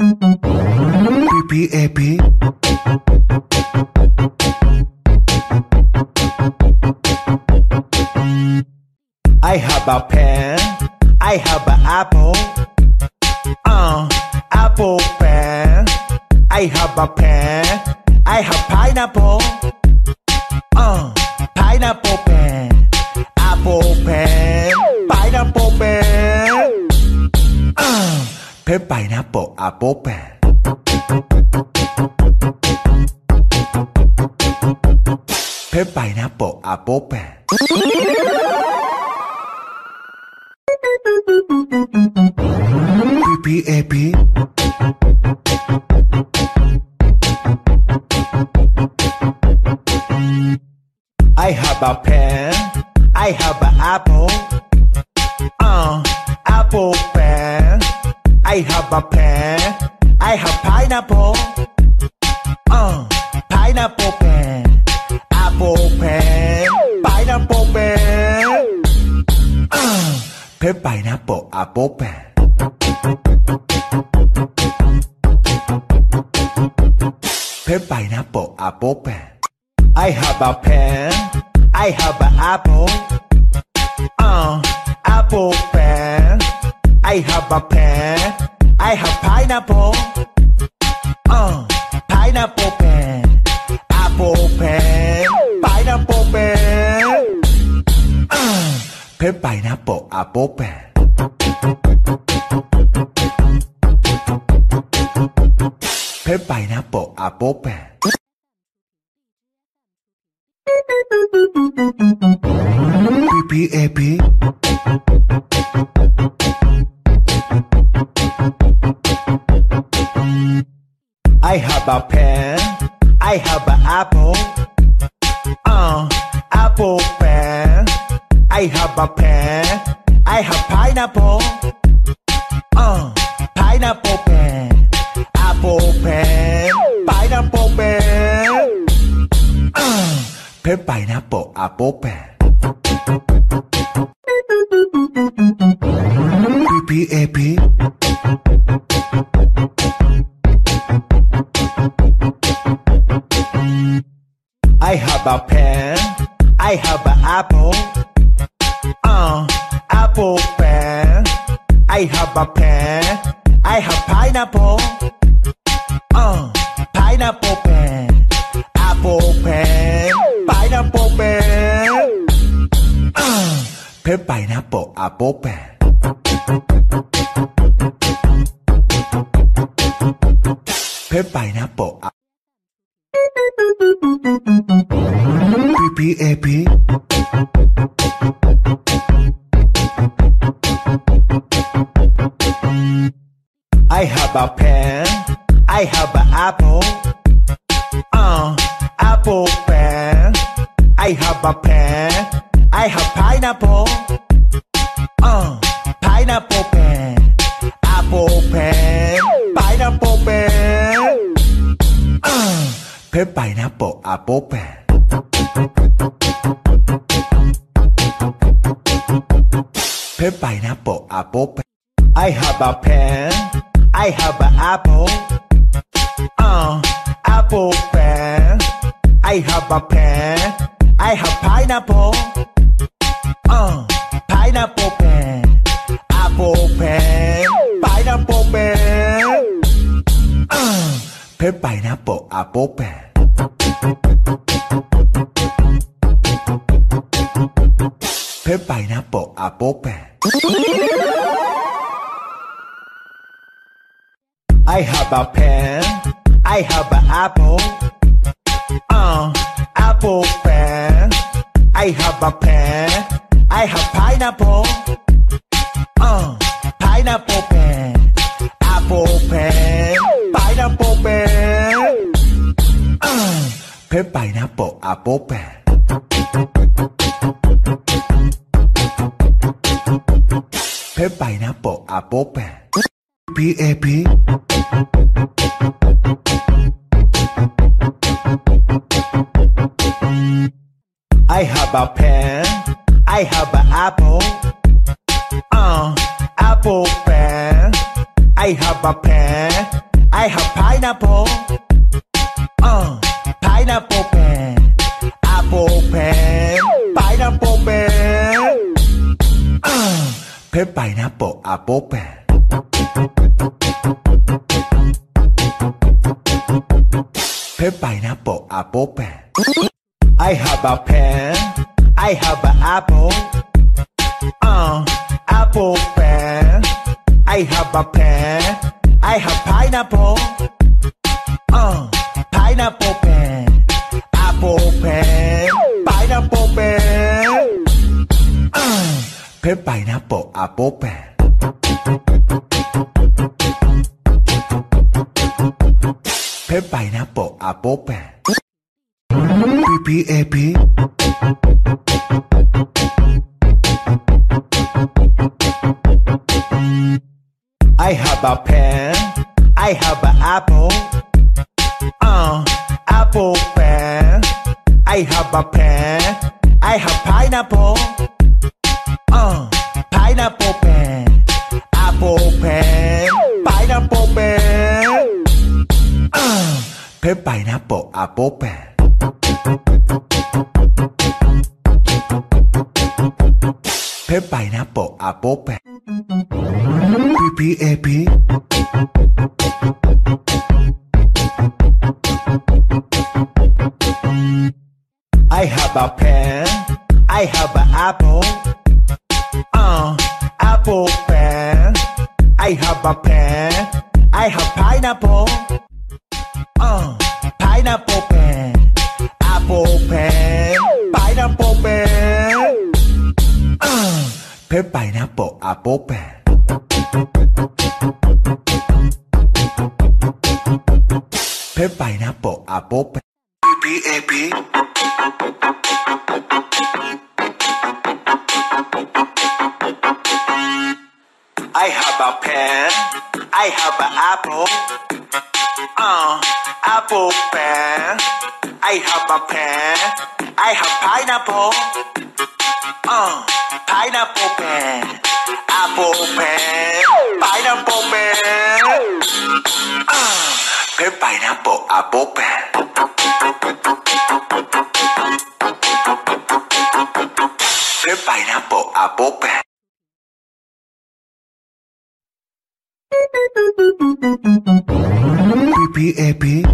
P A P I have a pen. I have an apple. Uh, apple pen. I have a pen. I have pineapple. Uh, pineapple pen. Apple pen. Pineapple pen. Uh, pen pineapple apple pen. Pen pineapple A P I have a pen. I have an apple. Uh, apple pen. I have a pen. I have pineapple. Uh, pineapple pen. Apple pen. Pineapple pen. Uh, pen pineapple apple pen. Pen pineapple apple pen. I have a pen. I have an apple. Uh, apple pen. I have a pen. I have pineapple. Uh, pineapple pen. Apple pen. Pineapple pen. Uh, pen pineapple apple pen. Pen pineapple apple pen. P A P I have a pen. I have an apple. Uh, apple pen. I have a pen. I have pineapple. Uh, pineapple pen. Apple pen. Pineapple pen. Uh, pen pineapple apple pen. P I have a pen. I have an apple. Uh, apple pen. I have a pen. I have pineapple. Uh, pineapple pen. Apple pen. Pineapple pen. Uh, pen pineapple apple pen. Pen pineapple. a- P A P I have a pen. I have an apple. Uh, apple pen. I have a pen. I have pineapple. Uh, pineapple pen. Apple pen. Pen pineapple apple pen. Pen pineapple apple pen. I have a pen. I have an apple. Uh, apple pen. I have a pen. I have pineapple. Uh, pineapple pen. Apple pen. Pineapple pen. Uh, pineapple apple pen. Pen pineapple apple pen. I have a pen. I have an apple. Uh, apple pen. I have a pen. I have pineapple. Uh, pineapple pineapple apple pen. Pen pineapple apple pen. P A P I have a pen. I have an apple. Uh, apple pen. I have a pen. I have pineapple. Uh, pineapple pen. Apple pen. Pineapple pen. Uh, pen pineapple apple pen. Pen pineapple apple pen. I have a pen. I have an apple. Uh, apple pen. I have a pen. I have pineapple. Uh, pineapple pen. Apple pen. Pineapple pen. Uh, pen pineapple apple pen. Pen pineapple apple pen. P P A P. I have a pen. I have an apple. Uh, apple. I have a pen. I have pineapple. Uh, pineapple pen. Apple pen. Pineapple pen. Uh, pen pineapple apple pen. Pen pineapple apple pen. P P A P. I have a pen. I have an apple. Uh, apple pen. I have a pen. I have pineapple. Uh, pineapple pen. Apple pen. Pineapple pen. Uh, pen pineapple apple pen. Pen pineapple apple pen. I have a pen. I have an apple. Uh, apple pen. I have a pen. I have pineapple. Uh, pineapple pen. Apple pen. Pineapple pen. Uh, pineapple apple pen. Pen pineapple A P.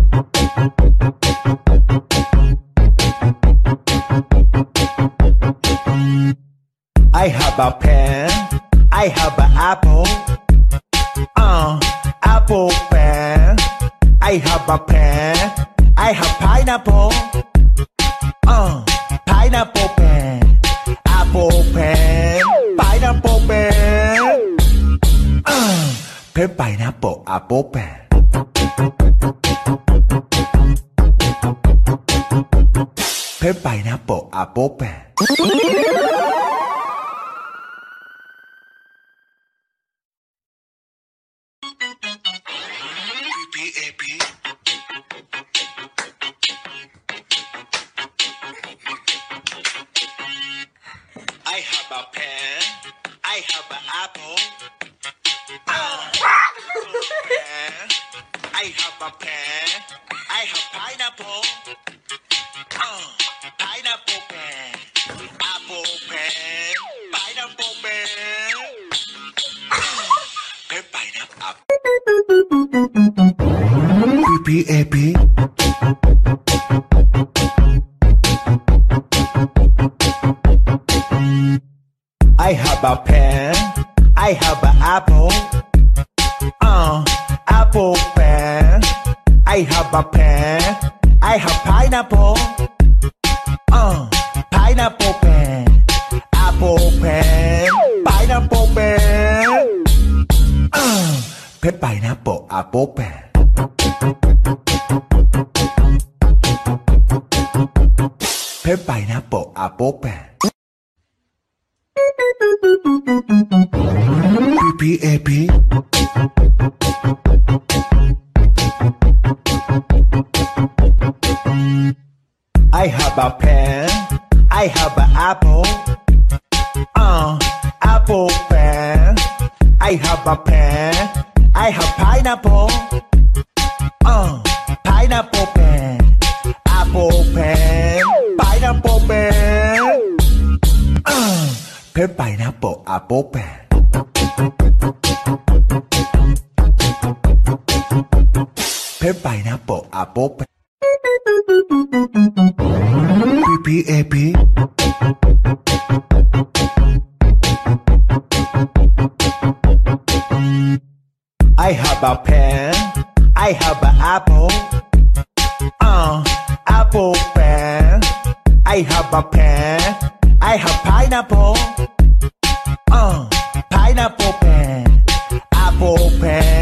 I have a pen. I have an apple. Uh, apple pen. I have a pen. I have pineapple. Uh, pineapple pen. Apple pen. Pineapple pen. Uh, pen pineapple apple pen. Pen pineapple apple pen. P I have a pen. I have pineapple. Uh, pineapple pen. Apple pen. Pineapple pen. Uh, pen pineapple. P P A P. I have a pen. I have an apple. Uh, apple pen. I have a pen. I have pineapple. Uh, pineapple pen. Apple pen. Pineapple pen. Uh, pen pineapple apple pen. Pen pineapple apple pen. P P A P. I have a pen. I have an apple. Uh, apple pen. I have a pen. I have pineapple. Uh, pineapple pen, apple pen, pineapple pen. Uh, pen pineapple apple pen. Pen pineapple apple pen. P P A P. I have a pen. I have an apple. Uh, apple pen. I have a pen. I have pineapple. Uh, pineapple pen. Apple pen.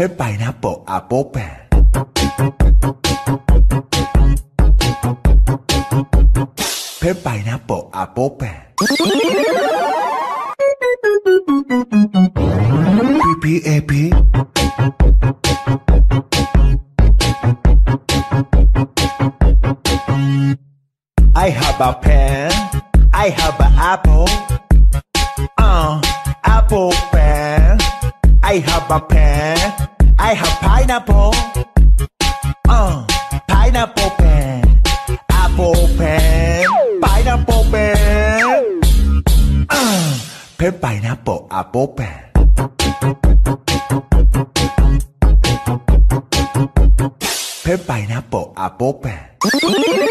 Uh, pineapple apple pen. Pen pineapple apple pen. P P A P. I have a pen. I have an apple. Uh, apple pen. I have a pen. I have pineapple. Uh, pineapple pen. Apple pen. Pineapple pen. Uh, pen pineapple apple pen. Pen pineapple apple pen.